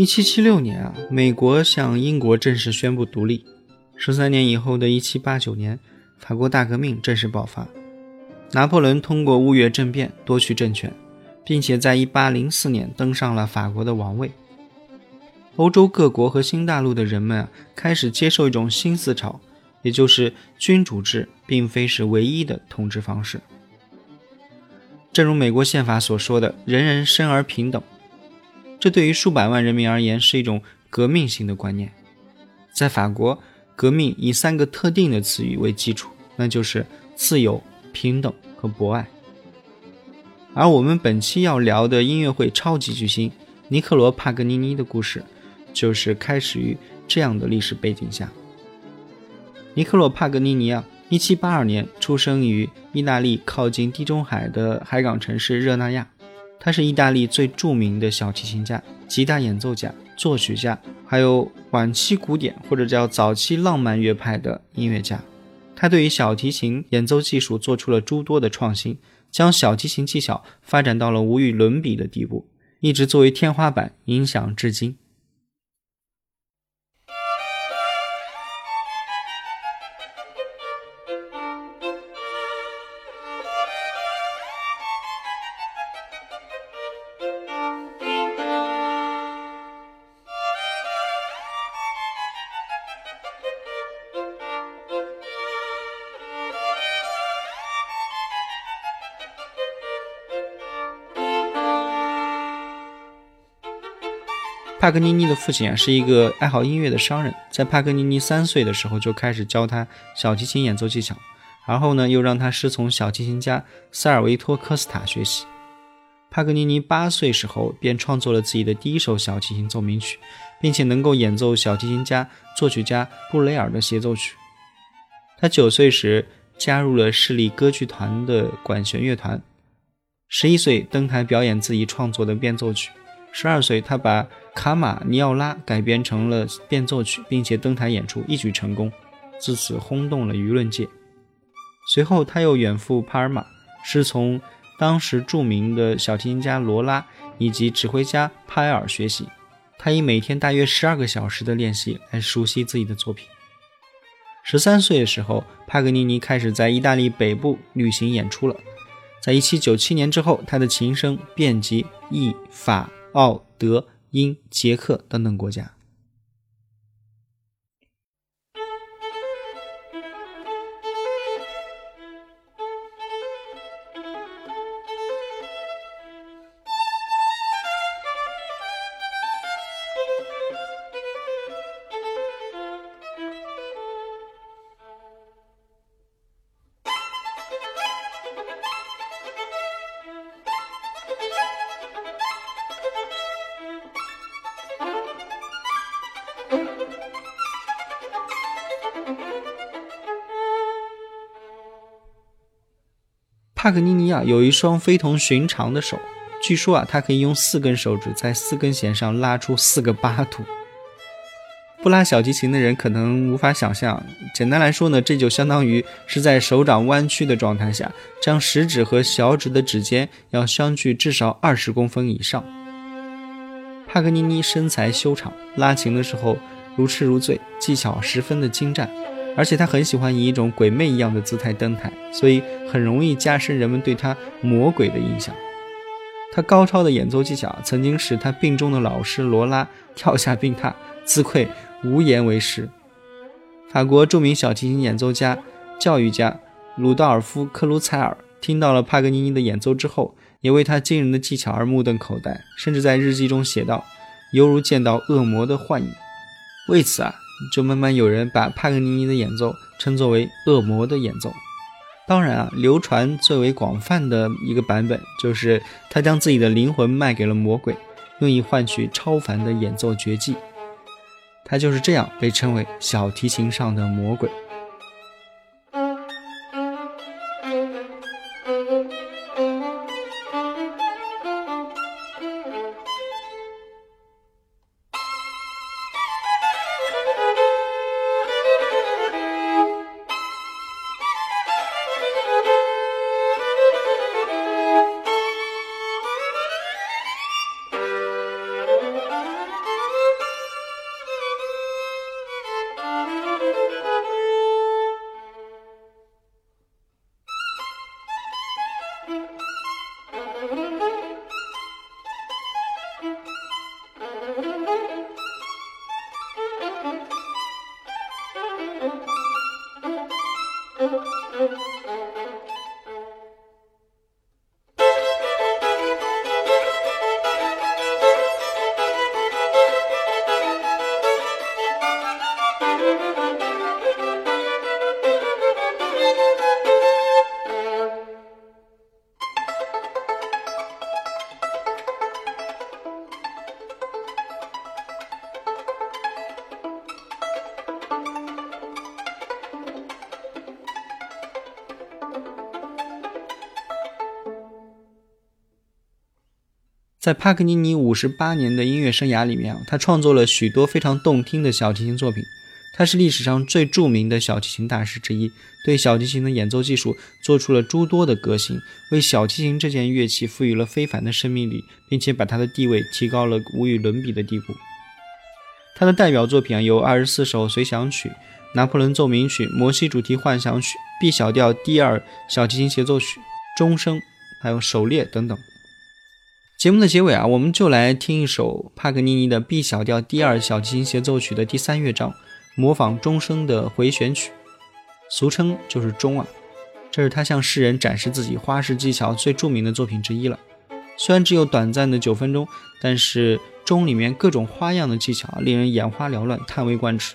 一七七六年啊，美国向英国正式宣布独立。十三年以后的一七八九年，法国大革命正式爆发。拿破仑通过雾月政变夺取政权，并且在一八零四年登上了法国的王位。欧洲各国和新大陆的人们啊，开始接受一种新思潮，也就是君主制并非是唯一的统治方式。正如美国宪法所说的“人人生而平等”，这对于数百万人民而言是一种革命性的观念。在法国，革命以三个特定的词语为基础，那就是自由、平等和博爱。而我们本期要聊的音乐会超级巨星尼克罗·帕格尼尼的故事。就是开始于这样的历史背景下。尼克罗·帕格尼尼啊，1782年出生于意大利靠近地中海的海港城市热那亚。他是意大利最著名的小提琴家、吉他演奏家、作曲家，还有晚期古典或者叫早期浪漫乐派的音乐家。他对于小提琴演奏技术做出了诸多的创新，将小提琴技巧发展到了无与伦比的地步，一直作为天花板影响至今。帕格尼尼的父亲啊是一个爱好音乐的商人，在帕格尼尼三岁的时候就开始教他小提琴演奏技巧，而后呢又让他师从小提琴家塞尔维托科斯塔学习。帕格尼尼八岁时候便创作了自己的第一首小提琴奏鸣曲，并且能够演奏小提琴家作曲家布雷尔的协奏曲。他九岁时加入了市立歌剧团的管弦乐团，十一岁登台表演自己创作的变奏曲。十二岁，他把《卡马尼奥拉》改编成了变奏曲，并且登台演出，一举成功，自此轰动了舆论界。随后，他又远赴帕尔马，师从当时著名的小提琴家罗拉以及指挥家帕埃尔学习。他以每天大约十二个小时的练习来熟悉自己的作品。十三岁的时候，帕格尼尼开始在意大利北部旅行演出了。在一七九七年之后，他的琴声遍及意法。奥德、英、捷克等等国家。帕格尼尼啊，有一双非同寻常的手。据说啊，他可以用四根手指在四根弦上拉出四个八度。不拉小提琴的人可能无法想象。简单来说呢，这就相当于是在手掌弯曲的状态下，将食指和小指的指尖要相距至少二十公分以上。帕格尼尼身材修长，拉琴的时候如痴如醉，技巧十分的精湛。而且他很喜欢以一种鬼魅一样的姿态登台，所以很容易加深人们对他魔鬼的印象。他高超的演奏技巧曾经使他病中的老师罗拉跳下病榻，自愧无言为师。法国著名小提琴演奏家、教育家鲁道尔夫·克鲁采尔听到了帕格尼尼的演奏之后，也为他惊人的技巧而目瞪口呆，甚至在日记中写道：“犹如见到恶魔的幻影。”为此啊。就慢慢有人把帕格尼尼的演奏称作为恶魔的演奏。当然啊，流传最为广泛的一个版本就是他将自己的灵魂卖给了魔鬼，用以换取超凡的演奏绝技。他就是这样被称为小提琴上的魔鬼。在帕格尼尼五十八年的音乐生涯里面啊，他创作了许多非常动听的小提琴作品。他是历史上最著名的小提琴大师之一，对小提琴的演奏技术做出了诸多的革新，为小提琴这件乐器赋予了非凡的生命力，并且把它的地位提高了无与伦比的地步。他的代表作品啊有二十四首随想曲、拿破仑奏鸣曲、摩西主题幻想曲、B 小调第二小提琴协奏曲、钟声，还有狩猎等等。节目的结尾啊，我们就来听一首帕格尼尼的 B 小调第二小提琴协奏曲的第三乐章，模仿钟声的回旋曲，俗称就是钟啊。这是他向世人展示自己花式技巧最著名的作品之一了。虽然只有短暂的九分钟，但是钟里面各种花样的技巧令人眼花缭乱，叹为观止。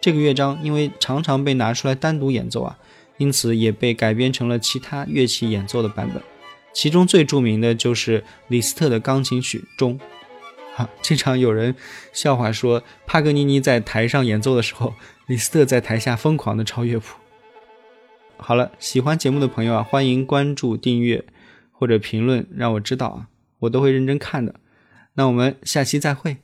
这个乐章因为常常被拿出来单独演奏啊，因此也被改编成了其他乐器演奏的版本。其中最著名的就是李斯特的钢琴曲《中，啊，经常有人笑话说，帕格尼尼在台上演奏的时候，李斯特在台下疯狂的抄乐谱。好了，喜欢节目的朋友啊，欢迎关注、订阅或者评论，让我知道啊，我都会认真看的。那我们下期再会。